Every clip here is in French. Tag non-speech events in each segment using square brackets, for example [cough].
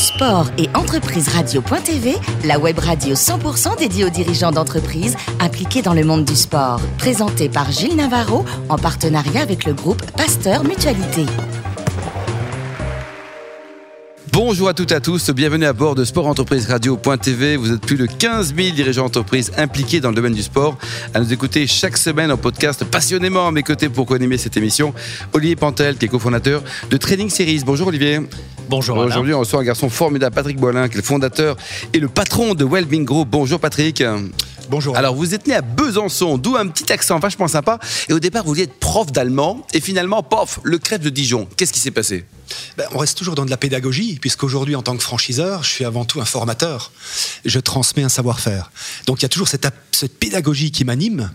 Sport et entreprise radio.tv, la web radio 100% dédiée aux dirigeants d'entreprises impliqués dans le monde du sport. Présentée par Gilles Navarro en partenariat avec le groupe Pasteur Mutualité. Bonjour à toutes et à tous, bienvenue à bord de Sport Entreprise Radio.tv. Vous êtes plus de 15 000 dirigeants d'entreprise impliqués dans le domaine du sport à nous écouter chaque semaine en podcast passionnément à mes côtés pour co-animer cette émission. Olivier Pantel, qui est cofondateur de Training Series. Bonjour Olivier. Bonjour. Aujourd'hui, on reçoit un garçon formidable, Patrick Boilin, qui est le fondateur et le patron de Wellbeing Group. Bonjour Patrick. Bonjour. Alors, vous êtes né à Besançon, d'où un petit accent vachement sympa. Et au départ, vous vouliez être prof d'allemand. Et finalement, pof, le crève de Dijon. Qu'est-ce qui s'est passé? Ben, on reste toujours dans de la pédagogie, puisqu'aujourd'hui, en tant que franchiseur, je suis avant tout un formateur. Je transmets un savoir-faire. Donc il y a toujours cette, cette pédagogie qui m'anime,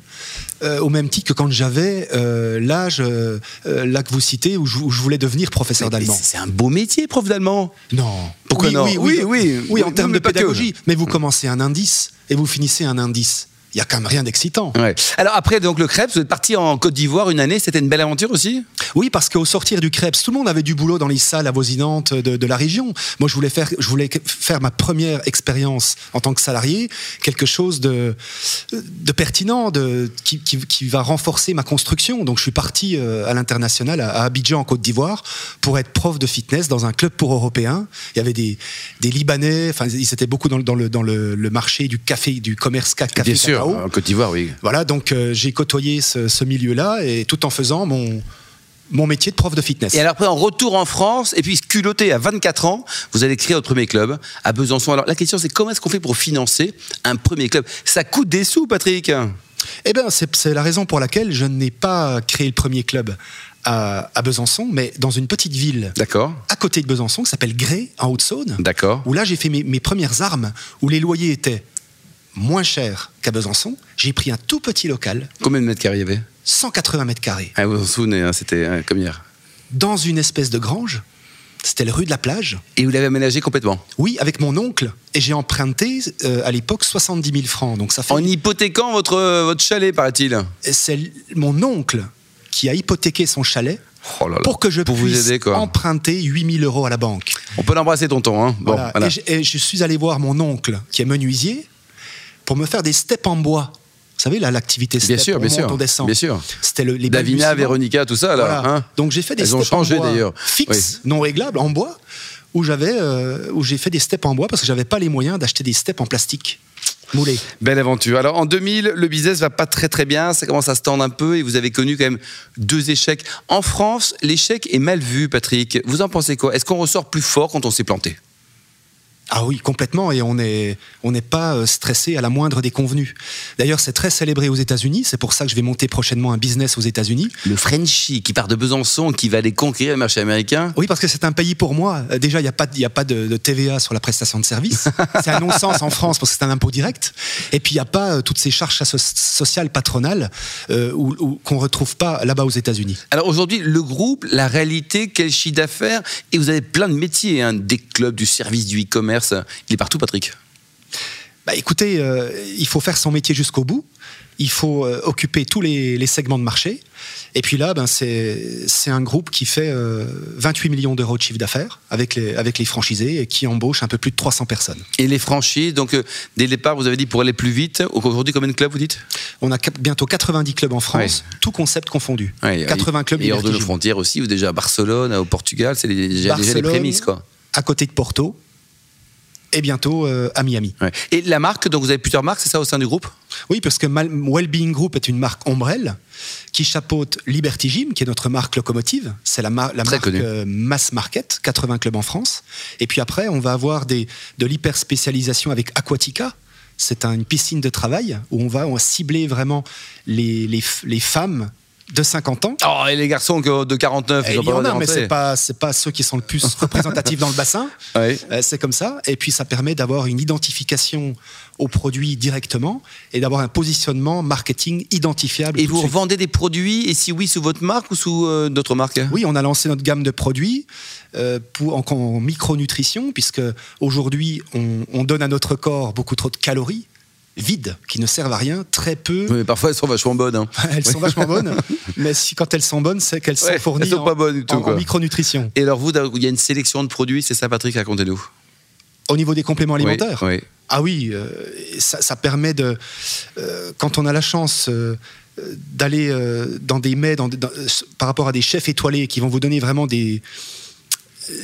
euh, au même titre que quand j'avais euh, l'âge euh, là que vous citez, où je, voulais devenir professeur d'allemand. C'est un beau métier, prof d'allemand. Non. Pourquoi non oui oui, oui, oui, en termes de pédagogie. Mais vous commencez un indice et vous finissez un indice il y a quand même rien d'excitant. Alors après donc le Krebs, vous êtes parti en Côte d'Ivoire une année, c'était une belle aventure aussi? Oui, parce qu'au sortir du Krebs, tout le monde avait du boulot dans les salles avoisinantes de, de la région. Moi, je voulais faire, je voulais faire ma première expérience en tant que salarié, quelque chose de, de pertinent, de, qui, qui, va renforcer ma construction. Donc je suis parti euh, à l'international, à, Abidjan en Côte d'Ivoire, pour être prof de fitness dans un club pour Européens. Il y avait des, des Libanais, enfin ils étaient beaucoup dans, dans, le, dans le, le, marché du café, du commerce café. Bien sûr. En Côte d'Ivoire, oui. Voilà, donc euh, j'ai côtoyé ce, milieu-là et tout en faisant mon, mon métier de prof de fitness. Et alors après, en retour en France, et puis culotté à 24 ans, vous allez créer votre premier club à Besançon. Alors la question, c'est comment est-ce qu'on fait pour financer un premier club? Ça coûte des sous, Patrick? Eh bien, c'est la raison pour laquelle je n'ai pas créé le premier club à, Besançon, mais dans une petite ville à côté de Besançon qui s'appelle Gré, en Haute-Saône. D'accord. Où là, j'ai fait mes, mes premières armes, où les loyers étaient moins cher qu'à Besançon. J'ai pris un tout petit local. Combien de mètres carrés il y avait? 180 mètres carrés. Ah, vous vous souvenez, hein, c'était comme hier. Dans une espèce de grange. C'était le rue de la plage. Et vous l'avez aménagé complètement? Oui, avec mon oncle. Et j'ai emprunté euh, à l'époque 70 000 francs. Donc ça fait... En hypothéquant votre, votre chalet, paraît-il C'est mon oncle qui a hypothéqué son chalet oh pour que je puisse vous aider, quoi. emprunter 8000 euros à la banque. On peut l'embrasser, tonton. Hein bon, et, je, suis allé voir mon oncle, qui est menuisier, pour me faire des steps en bois. Vous savez, là, l'activité step, bien sûr, bien sûr, on descend. Bien sûr. C'était le, les Davina, Véronica, tout ça, là. Hein Donc j'ai fait des Elles ont changé d'ailleurs. Fixes, non réglables, en bois, où j'avais, euh, où j'ai fait des steps en bois parce que j'avais pas les moyens d'acheter des steps en plastique. Moulé. Belle aventure. Alors en 2000, le business va pas très très bien, ça commence à se tendre un peu et vous avez connu quand même deux échecs. En France, l'échec est mal vu, Patrick. Vous en pensez quoi? Est-ce qu'on ressort plus fort quand on s'est planté? Ah oui, complètement, et on n'est on n'est pas euh, stressé à la moindre des convenus. D'ailleurs, c'est très célébré aux États-Unis, c'est pour ça que je vais monter prochainement un business aux États-Unis. Le Frenchie qui part de Besançon, qui va aller conquérir le marché américain Oui, parce que c'est un pays pour moi. Euh, déjà, il n'y a pas, y a pas de, TVA sur la prestation de service. [laughs] c'est un non-sens en France parce que c'est un impôt direct. Et puis, il n'y a pas euh, toutes ces charges sociales patronales euh, qu'on ne retrouve pas là-bas aux États-Unis. Alors aujourd'hui, le groupe, la réalité, quel chiffre d'affaires? Et vous avez plein de métiers, hein, des clubs, du service, du e-commerce il est partout, Patrick. Bah écoutez, euh, il faut faire son métier jusqu'au bout. Il faut euh, occuper tous les, segments de marché. Et puis là, ben c'est un groupe qui fait 28 euh, millions d'euros de chiffre d'affaires avec les, avec les franchisés et qui embauche un peu plus de 300 personnes. Et les franchises, donc dès le départ, vous avez dit pour aller plus vite. Aujourd'hui, combien de clubs vous dites? On a bientôt 90 clubs en France, tout concept confondu. 80 clubs. Et hors de nos frontières aussi, vous déjà à Barcelone, au Portugal, c'est déjà, déjà les prémices. Quoi. À côté de Porto et bientôt euh, à Miami. Et la marque, donc vous avez plusieurs marques, c'est ça au sein du groupe? Oui, parce que Wellbeing Group est une marque ombrelle qui chapeaute Liberty Gym, qui est notre marque locomotive. C'est la, la marque euh, mass market, 80 clubs en France. Et puis après, on va avoir des, de l'hyper spécialisation avec Aquatica. C'est une piscine de travail où on va, on cibler vraiment les, les, les femmes de 50 ans. Oh, et les garçons de 49, ils ont pas mais c'est pas c'est pas ceux qui sont le plus [laughs] représentatifs dans le bassin. Euh, c'est comme ça. Et puis ça permet d'avoir une identification aux produits directement et d'avoir un positionnement marketing identifiable. Et vous vendez des produits et si oui sous votre marque ou sous euh, d'autres marques? Oui, on a lancé notre gamme de produits euh, pour, en, micronutrition puisque aujourd'hui on, on donne à notre corps beaucoup trop de calories vides, qui ne servent à rien, très peu. mais parfois elles sont vachement bonnes. Hein. elles sont vachement bonnes, [laughs] mais si, quand elles sont bonnes, c'est qu'elles sont fournies en, micronutrition. Et alors vous, il y a une sélection de produits, c'est ça Patrick, racontez-nous. Au niveau des compléments alimentaires Oui, oui. Ah oui, euh, ça, ça permet de. euh, quand on a la chance euh, d'aller dans des mets, dans des- dans- par rapport à des chefs étoilés qui vont vous donner vraiment des,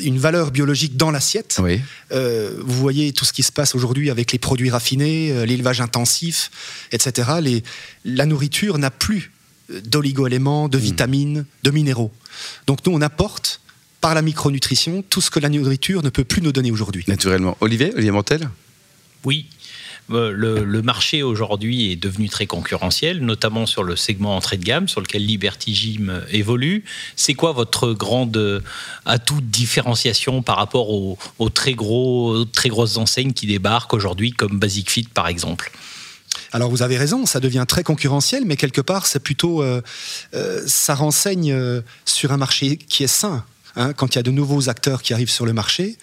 une valeur biologique dans l'assiette. Oui. Euh, vous voyez tout ce qui se passe aujourd'hui avec les produits raffinés, euh, l'élevage intensif, etc. Les- la nourriture n'a plus d'oligo-éléments, de vitamines, de minéraux. Donc nous, on apporte par la micronutrition tout ce que la nourriture ne peut plus nous donner aujourd'hui. Naturellement. Olivier, Olivier Montel Oui. Euh, Le, marché aujourd'hui est devenu très concurrentiel, notamment sur le segment entrée de gamme sur lequel Liberty Gym euh, évolue. C'est quoi votre grande euh, atout de différenciation par rapport aux, très, gros, très grosses enseignes qui débarquent aujourd'hui, comme Basic Fit par exemple? Alors vous avez raison, ça devient très concurrentiel, mais quelque part, c'est plutôt, ça renseigne sur un marché qui est sain. Hein. quand il y a de nouveaux acteurs qui arrivent sur le marché,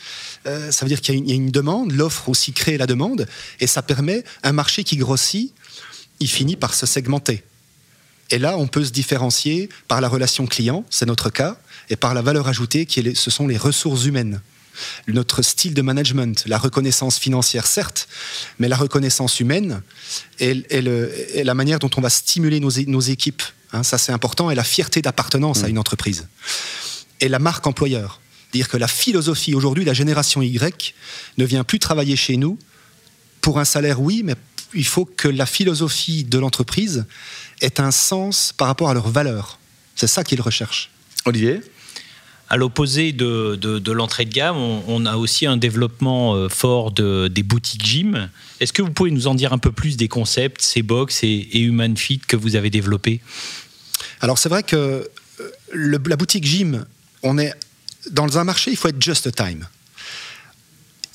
euh, ça veut dire qu'il y, a une- il y a une demande, l'offre aussi crée la demande, et ça permet un marché qui grossit, il finit par se segmenter. Et là, on peut se différencier par la relation client, c'est notre cas, et par la valeur ajoutée, qui est les- ce sont les ressources humaines. Notre style de management, la reconnaissance financière, certes, mais la reconnaissance humaine le- est la manière dont on va stimuler nos, équipes. hein, ça, c'est important, et la fierté d'appartenance à une entreprise. Et la marque employeur. Dire que la philosophie, aujourd'hui, la génération Y ne vient plus travailler chez nous pour un salaire, oui, mais il faut que la philosophie de l'entreprise ait un sens par rapport à leurs valeurs. C'est ça qu'ils recherchent. Olivier? À l'opposé de, de- de l'entrée de gamme, on, on a aussi un développement euh, fort de- des boutiques gym. Est-ce que vous pouvez nous en dire un peu plus des concepts, ces box et, et Human Fit que vous avez développés? Alors c'est vrai que euh, le- la boutique gym, on est dans un marché, il faut être just time.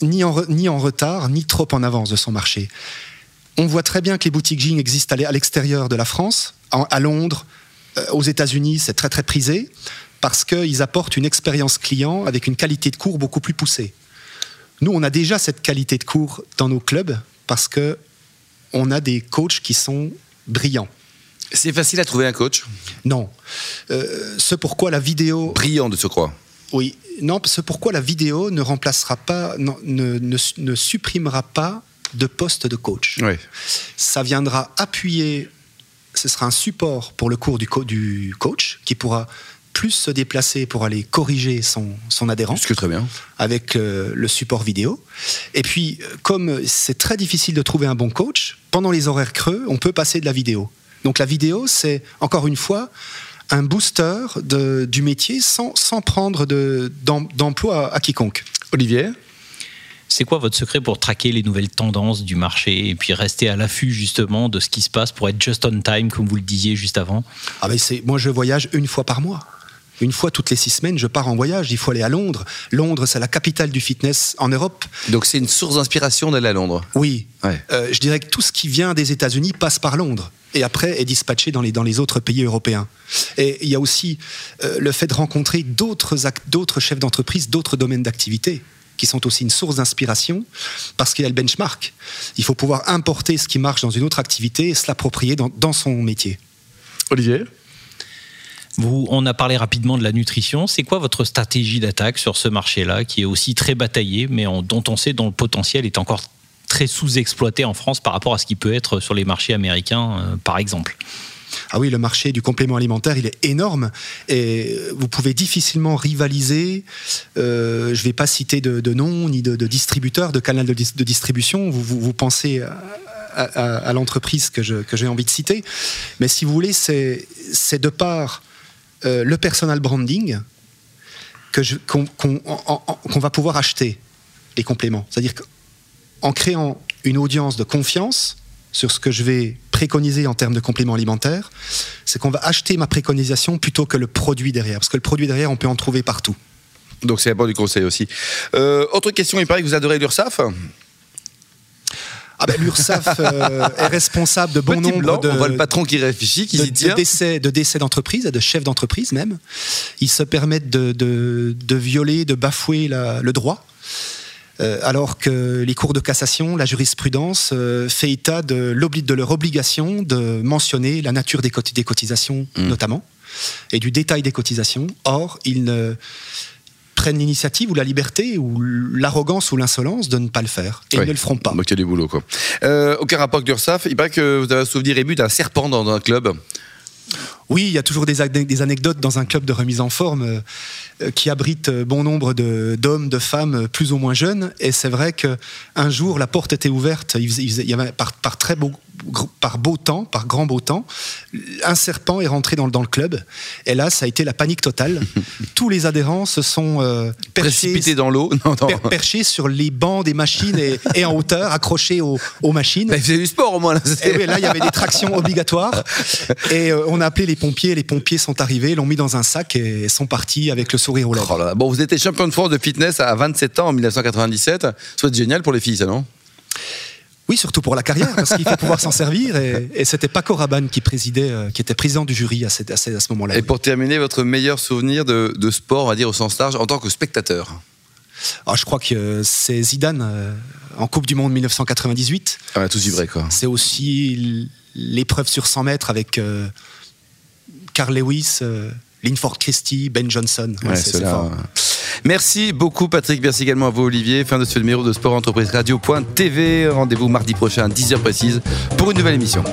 Ni en, ni en retard, ni trop en avance de son marché. On voit très bien que les boutiques gym existent à l'e- à l'extérieur de la France, à Londres, euh, aux États-Unis, c'est très très prisé, parce qu'ils apportent une expérience client avec une qualité de cours beaucoup plus poussée. Nous, on a déjà cette qualité de cours dans nos clubs, parce que on a des coachs qui sont brillants. C'est facile à trouver un coach Non. Euh, ce pourquoi la vidéo. brillant de surcroît. Oui. Non, ce pourquoi la vidéo ne remplacera pas, non, ne, ne, ne supprimera pas de poste de coach. Oui. Ça viendra appuyer. Ce sera un support pour le cours du, co- du coach qui pourra plus se déplacer pour aller corriger son, son adhérent Ce que très bien. avec euh, le support vidéo. Et puis, euh, comme c'est très difficile de trouver un bon coach, pendant les horaires creux, on peut passer de la vidéo. Donc la vidéo, c'est encore une fois un booster de- du métier sans, sans prendre de- d'em- d'emploi à, à quiconque. Olivier? C'est quoi votre secret pour traquer les nouvelles tendances du marché et puis rester à l'affût justement de ce qui se passe pour être just on time, comme vous le disiez juste avant? Ah ben c'est, moi, je voyage une fois par mois. Une fois toutes les six semaines, je pars en voyage. Il faut aller à Londres. Londres, c'est la capitale du fitness en Europe. Donc c'est une source d'inspiration d'aller à Londres? Oui. Ouais. Euh, je dirais que tout ce qui vient des États-Unis passe par Londres et après est dispatché dans les, dans les autres pays européens. Et il y a aussi euh, le fait de rencontrer d'autres chefs d'entreprise, d'autres domaines d'activité qui sont aussi une source d'inspiration parce qu'il y a le benchmark. Il faut pouvoir importer ce qui marche dans une autre activité et se l'approprier dans, dans son métier. Olivier? Vous, on a parlé rapidement de la nutrition. C'est quoi votre stratégie d'attaque sur ce marché-là, qui est aussi très bataillé, mais en- dont on sait dont le potentiel est encore très sous-exploité en France par rapport à ce qui peut être sur les marchés américains, euh, par exemple Ah oui, le marché du complément alimentaire, il est énorme et vous pouvez difficilement rivaliser. euh, je ne vais pas citer de, de nom ni de, de distributeur, de canal de, dis- de distribution. Vous, pensez à, l'entreprise que que j'ai envie de citer. Mais si vous voulez, c'est de par euh, le personal branding que qu'on va pouvoir acheter les compléments. C'est-à-dire qu'en créant une audience de confiance sur ce que je vais préconiser en termes de compléments alimentaires, c'est qu'on va acheter ma préconisation plutôt que le produit derrière. Parce que le produit derrière, on peut en trouver partout. Donc c'est bon du conseil aussi. Euh, autre question, il paraît que vous adorez l'URSAF Ah ben, L'URSSAF euh, est responsable de bon Petit nombre blanc, de, on voit le patron qui réfléchit, qui de, dit de tiens. décès, de décès d'entreprise, et de chefs d'entreprise même. Ils se permettent de, de- de violer, de bafouer la- le droit. Euh, alors que les cours de cassation, la jurisprudence euh, fait état de, de leur obligation de mentionner la nature des, coti- des cotisations Mm. notamment, et du détail des cotisations. Or, ils ne prennent l'initiative ou la liberté ou l'arrogance ou l'insolence de ne pas le faire. Et ils ne le feront pas. Donc il y a du boulot. Quoi. Euh, aucun rapport avec. Il paraît que vous avez un souvenir ému d'un serpent dans un club. Oui, il y a toujours des, anecdotes dans un club de remise en forme euh, qui abrite euh, bon nombre d'hommes, de, femmes plus ou moins jeunes. Et c'est vrai qu'un jour, la porte était ouverte. Il, y avait par très beau, par beau temps, par grand beau temps, un serpent est rentré dans, dans le club. Et là, ça a été la panique totale. [laughs] Tous les adhérents se sont euh, perchés, dans l'eau, [laughs] perchés sur les bancs des machines et, [laughs] en hauteur, accrochés aux, machines. Bah, ils faisaient du sport au moins. Là, et là, il y avait des tractions obligatoires. Et euh, on a appelé les pompiers. Les pompiers sont arrivés, l'ont mis dans un sac et sont partis avec le sourire aux lèvres. Oh bon, vous étiez champion de France de fitness à 27 ans en 1997. C'est génial pour les filles, ça, non? Oui, surtout pour la carrière, parce qu'il faut pouvoir s'en servir. Et, c'était Paco Rabanne qui présidait, euh, qui était président du jury à, ce, à ce moment-là. Et pour terminer, votre meilleur souvenir de, sport, on va dire au sens large, en tant que spectateur? Ah, Je crois que c'est Zidane euh, en Coupe du Monde 1998. Ah, on a tous vibré, quoi. C'est aussi l'épreuve sur 100 mètres avec euh, Carl Lewis, Linford Christie, Ben Johnson. c'est fort. Merci beaucoup Patrick, merci également à vous Olivier. Fin de ce numéro de Sport Entreprise Radio.tv. Rendez-vous mardi prochain à 10h précise pour une nouvelle émission.